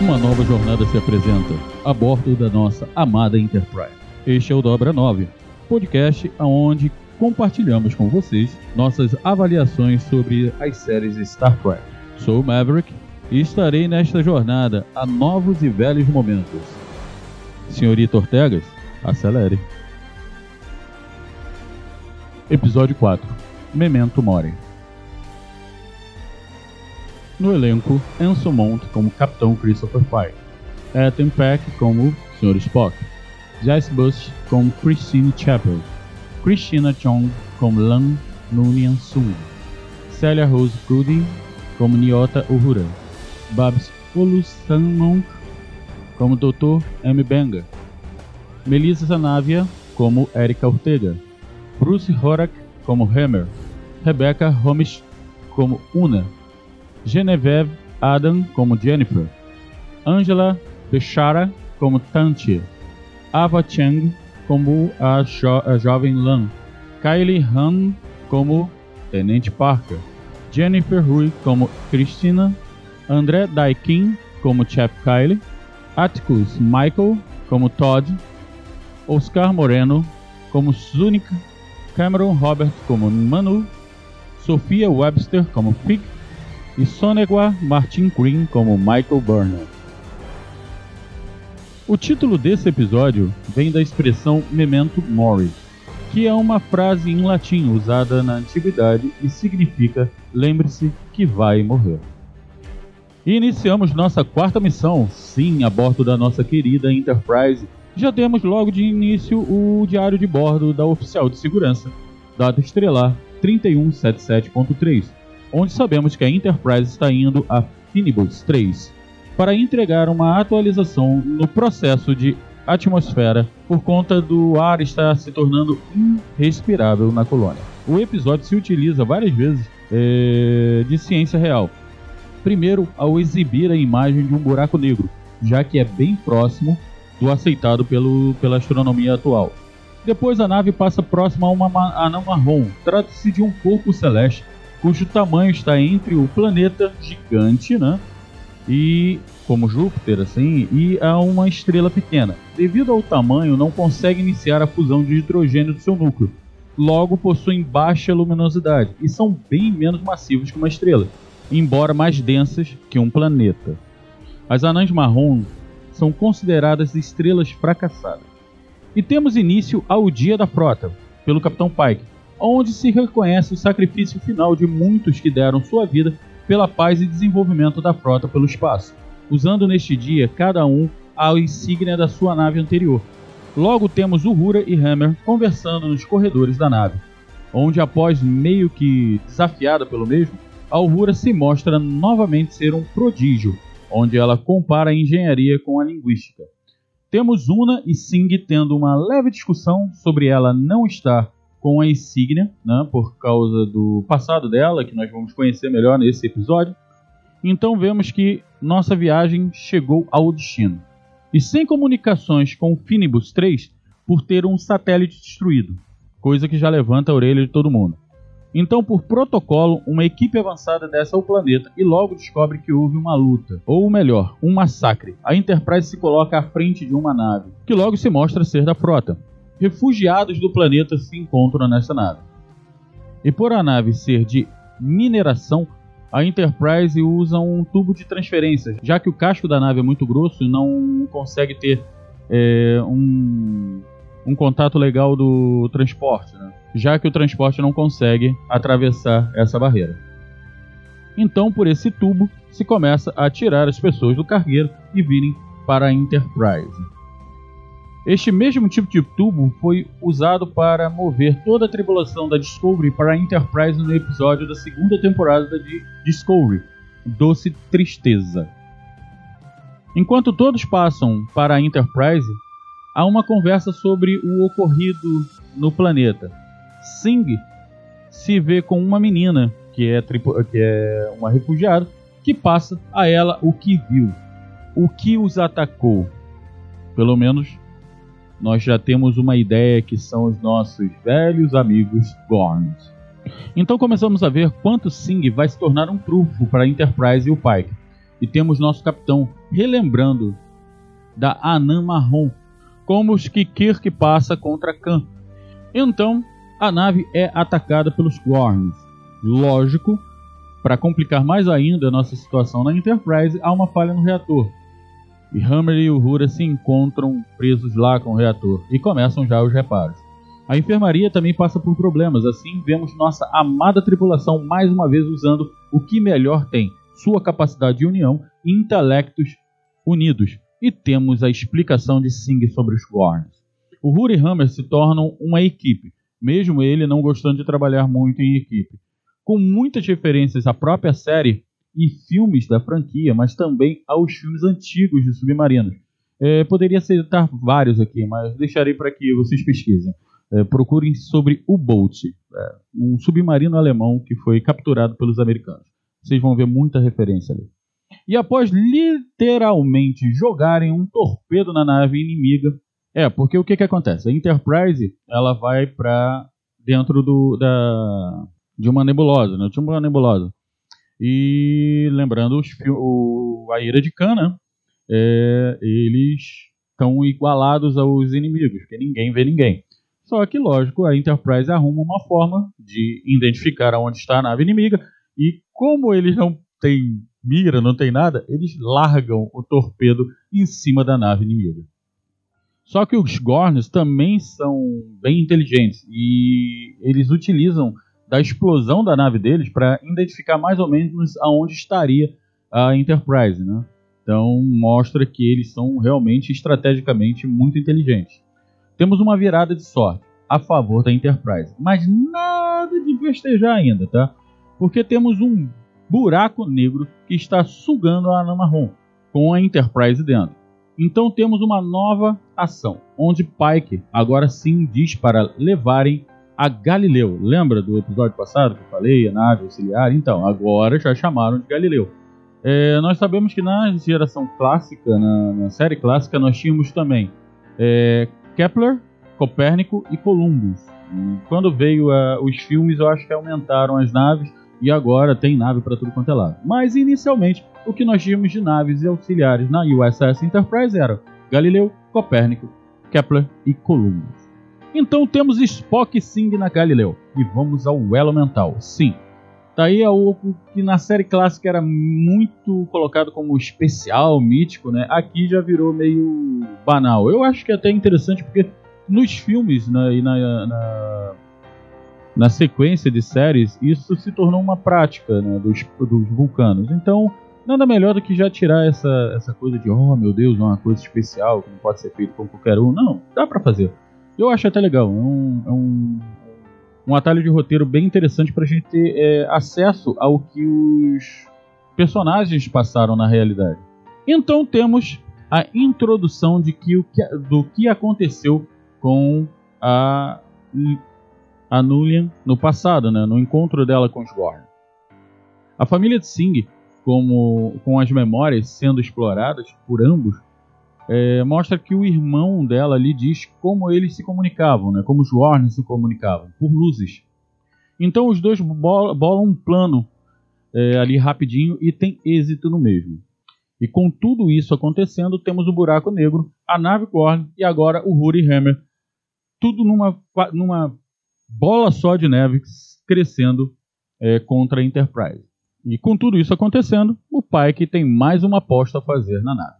Uma nova jornada se apresenta a bordo da nossa amada Enterprise. Este é o Dobra 9, podcast onde compartilhamos com vocês nossas avaliações sobre as séries Star Trek. Sou o Maverick e estarei nesta jornada a novos e velhos momentos. Senhorita Ortegas, acelere. Episódio 4 Memento Mori No elenco, Anson Mount como Capitão Christopher Pike, Ethan Peck como Sr. Spock, Jess Bush como Christine Chappell, Christina Chong como Lan Noonien Sung, Celia Rose Gooding como Nyota Uhura, Babs Olusanmonk como Dr. M. Benga, Melissa Zanavia como Erika Ortega, Bruce Horak como Hammer, Rebecca Homish como Una, Genevieve Adam como Jennifer, Angela Bechara como Tantia, Ava Chang como a, jo a jovem Lan, Kylie Han como Tenente Parker, Jennifer Rui como Christina, André Daikin como Chap Kylie, Atticus Michael como Todd, Oscar Moreno como Zunica, Cameron Robert como Manu, Sofia Webster como Fig e Sonegwa Martin Green como Michael Burner. O título desse episódio vem da expressão Memento Mori, que é uma frase em latim usada na antiguidade e significa lembre-se que vai morrer. E iniciamos nossa quarta missão, sim, a bordo da nossa querida Enterprise. Já temos logo de início o diário de bordo da oficial de segurança, data estrelar 3177.3, onde sabemos que a Enterprise está indo a Finibus 3 para entregar uma atualização no processo de atmosfera por conta do ar estar se tornando irrespirável na colônia. O episódio se utiliza várias vezes é, de ciência real. Primeiro, ao exibir a imagem de um buraco negro, já que é bem próximo do aceitado pelo, pela astronomia atual. Depois a nave passa próxima a uma anã marrom. Trata-se de um corpo celeste cujo tamanho está entre o planeta gigante, né? E como Júpiter, assim, e a uma estrela pequena. Devido ao tamanho, não consegue iniciar a fusão de hidrogênio do seu núcleo. Logo, possuem baixa luminosidade e são bem menos massivos que uma estrela, embora mais densas que um planeta. As anãs marrom são consideradas estrelas fracassadas. E temos início ao Dia da Frota, pelo Capitão Pike, onde se reconhece o sacrifício final de muitos que deram sua vida pela paz e desenvolvimento da frota pelo espaço, usando neste dia cada um a insígnia da sua nave anterior. Logo temos Uhura e Hammer conversando nos corredores da nave, onde após meio que desafiada pelo mesmo, a Uhura se mostra novamente ser um prodígio, onde ela compara a engenharia com a linguística. Temos Una e Sing tendo uma leve discussão sobre ela não estar com a insígnia, né, por causa do passado dela, que nós vamos conhecer melhor nesse episódio. Então vemos que nossa viagem chegou ao destino. E sem comunicações com o Finibus 3 por ter um satélite destruído, coisa que já levanta a orelha de todo mundo. Então, por protocolo, uma equipe avançada desce ao planeta e logo descobre que houve uma luta, ou melhor, um massacre. A Enterprise se coloca à frente de uma nave, que logo se mostra ser da frota refugiados do planeta se encontram nessa nave. E por a nave ser de mineração, a Enterprise usa um tubo de transferência, já que o casco da nave é muito grosso e não consegue ter é, um, um contato legal do transporte, né? já que o transporte não consegue atravessar essa barreira. Então, por esse tubo, se começa a tirar as pessoas do cargueiro e virem para a Enterprise. Este mesmo tipo de tubo foi usado para mover toda a tripulação da Discovery para a Enterprise no episódio da segunda temporada de Discovery, Doce Tristeza. Enquanto todos passam para a Enterprise, há uma conversa sobre o ocorrido no planeta. Singh se vê com uma menina que é, que é uma refugiada que passa a ela o que viu, o que os atacou. Pelo menos nós já temos uma ideia que são os nossos velhos amigos Gorns. Então começamos a ver quanto Singh vai se tornar um trunfo para a Enterprise e o Pike. E temos nosso capitão relembrando da Anã Marrom, como os que Kirk passa contra Khan. Então, a nave é atacada pelos Gorns. Lógico, para complicar mais ainda a nossa situação na Enterprise, há uma falha no reator, e Hammer e Uhura se encontram presos lá com o reator e começam já os reparos. A enfermaria também passa por problemas, assim vemos nossa amada tripulação mais uma vez usando o que melhor tem, sua capacidade de união e intelectos unidos. E temos a explicação de Singh sobre os Gorns. Uhura e Hammer se tornam uma equipe, mesmo ele não gostando de trabalhar muito em equipe. Com muitas referências à própria série, e filmes da franquia, mas também aos filmes antigos de submarinos. É, poderia citar vários aqui, mas deixarei para que vocês pesquisem. É, procurem sobre o Bolt, é, um submarino alemão que foi capturado pelos americanos. Vocês vão ver muita referência ali. E após literalmente jogarem um torpedo na nave inimiga, é porque o que, que acontece? A Enterprise ela vai para dentro do, da, de uma nebulosa, né? de uma nebulosa. E lembrando os, o, a Ira de Cana, é, eles estão igualados aos inimigos, porque ninguém vê ninguém. Só que, lógico, a Enterprise arruma uma forma de identificar aonde está a nave inimiga, e como eles não têm mira, não tem nada, eles largam o torpedo em cima da nave inimiga. Só que os Gorns também são bem inteligentes e eles utilizam da explosão da nave deles para identificar mais ou menos aonde estaria a Enterprise, né? Então mostra que eles são realmente estrategicamente muito inteligentes. Temos uma virada de sorte a favor da Enterprise, mas nada de festejar ainda, tá? Porque temos um buraco negro que está sugando a Ana Marrom com a Enterprise dentro. Então temos uma nova ação, onde Pike agora sim diz para levarem a Galileu. Lembra do episódio passado que eu falei, a nave auxiliar? Então, agora já chamaram de Galileu. É, nós sabemos que na geração clássica, na, na série clássica, nós tínhamos também é, Kepler, Copérnico e Columbus. Quando veio uh, os filmes, eu acho que aumentaram as naves e agora tem nave para tudo quanto é lado. Mas inicialmente, o que nós tínhamos de naves e auxiliares na USS Enterprise eram Galileu, Copérnico, Kepler e Columbus. Então temos Spock Sing na Galileu. E vamos ao elo mental. Sim. Tá aí algo que na série clássica era muito colocado como especial, mítico, né? Aqui já virou meio banal. Eu acho que é até interessante porque nos filmes né, e na, na, na, sequência de séries, isso se tornou uma prática né, dos, dos vulcanos. Então, nada melhor do que já tirar essa, essa coisa de, oh meu Deus, uma coisa especial que não pode ser feito com qualquer um. Não, dá para fazer. Eu acho até legal. É um, é um, um atalho de roteiro bem interessante para a gente ter é, acesso ao que os personagens passaram na realidade. Então temos a introdução de que, o que, do que aconteceu com a, a Nulian no passado, né, no encontro dela com os Gorn. A família de Singh, como, com as memórias sendo exploradas por ambos, é, mostra que o irmão dela lhe diz como eles se comunicavam, né? como os Warren se comunicavam, por luzes. Então os dois bolam um plano é, ali rapidinho e tem êxito no mesmo. E com tudo isso acontecendo, temos o Buraco Negro, a nave Gorn e agora o Huri Hammer. Tudo numa, numa bola só de neve crescendo é, contra a Enterprise. E com tudo isso acontecendo, o Pike tem mais uma aposta a fazer na nave.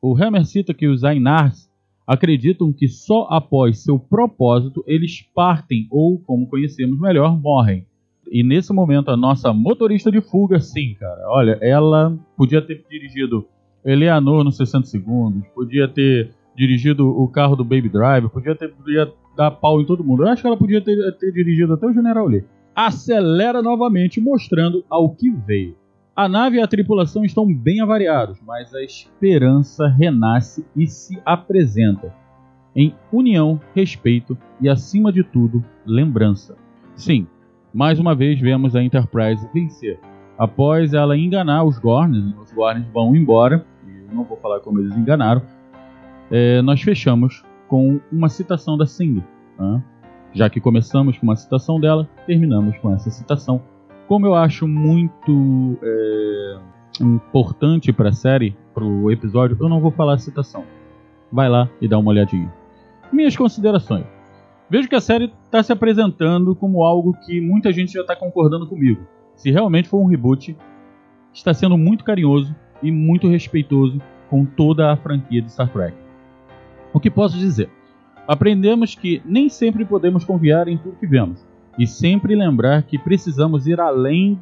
O Hammer cita que os Ainars acreditam que só após seu propósito eles partem ou, como conhecemos melhor, morrem. E nesse momento a nossa motorista de fuga, sim, cara, olha, ela podia ter dirigido Eleanor nos 60 segundos, podia ter dirigido o carro do Baby Driver, podia ter podia dar pau em todo mundo. Eu acho que ela podia ter, ter dirigido até o General Lee. Acelera novamente, mostrando ao que veio. A nave e a tripulação estão bem avariados, mas a esperança renasce e se apresenta. Em união, respeito e, acima de tudo, lembrança. Sim, mais uma vez vemos a Enterprise vencer. Após ela enganar os Gorns, os Gorns vão embora, e eu não vou falar como eles enganaram, é, nós fechamos com uma citação da Sing. Né? Já que começamos com uma citação dela, terminamos com essa citação como eu acho muito é, importante para a série, para o episódio, eu não vou falar a citação. Vai lá e dá uma olhadinha. Minhas considerações. Vejo que a série está se apresentando como algo que muita gente já está concordando comigo. Se realmente for um reboot, está sendo muito carinhoso e muito respeitoso com toda a franquia de Star Trek. O que posso dizer? Aprendemos que nem sempre podemos confiar em tudo que vemos e sempre lembrar que precisamos ir além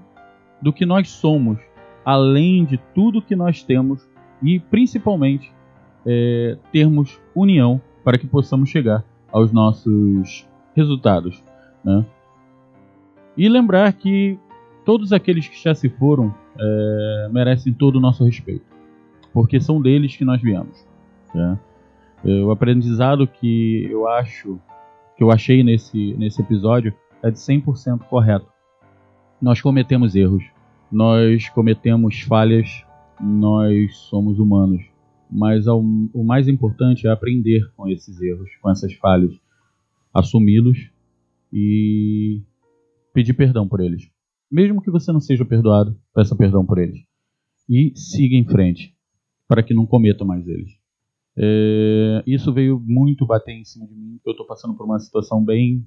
do que nós somos, além de tudo que nós temos e principalmente é, termos união para que possamos chegar aos nossos resultados. Né? E lembrar que todos aqueles que já se foram é, merecem todo o nosso respeito, porque são deles que nós viemos. Né? O aprendizado que eu acho, que eu achei nesse, nesse episódio, é de 100% correto. Nós cometemos erros, nós cometemos falhas, nós somos humanos. Mas ao, o mais importante é aprender com esses erros, com essas falhas, assumi-los e pedir perdão por eles. Mesmo que você não seja perdoado, peça perdão por eles. E siga em frente, para que não cometa mais eles. É, isso veio muito bater em cima de mim, eu estou passando por uma situação bem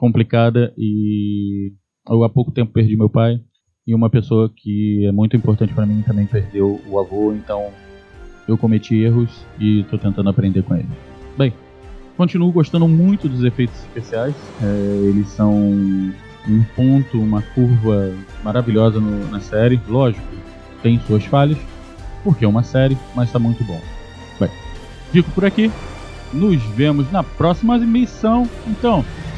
complicada e eu há pouco tempo perdi meu pai e uma pessoa que é muito importante para mim também perdeu o avô, então eu cometi erros e estou tentando aprender com ele. Bem, continuo gostando muito dos efeitos especiais, é, eles são um ponto, uma curva maravilhosa no, na série. Lógico, tem suas falhas, porque é uma série, mas está muito bom. Bem, fico por aqui. Nos vemos na próxima missão. Então,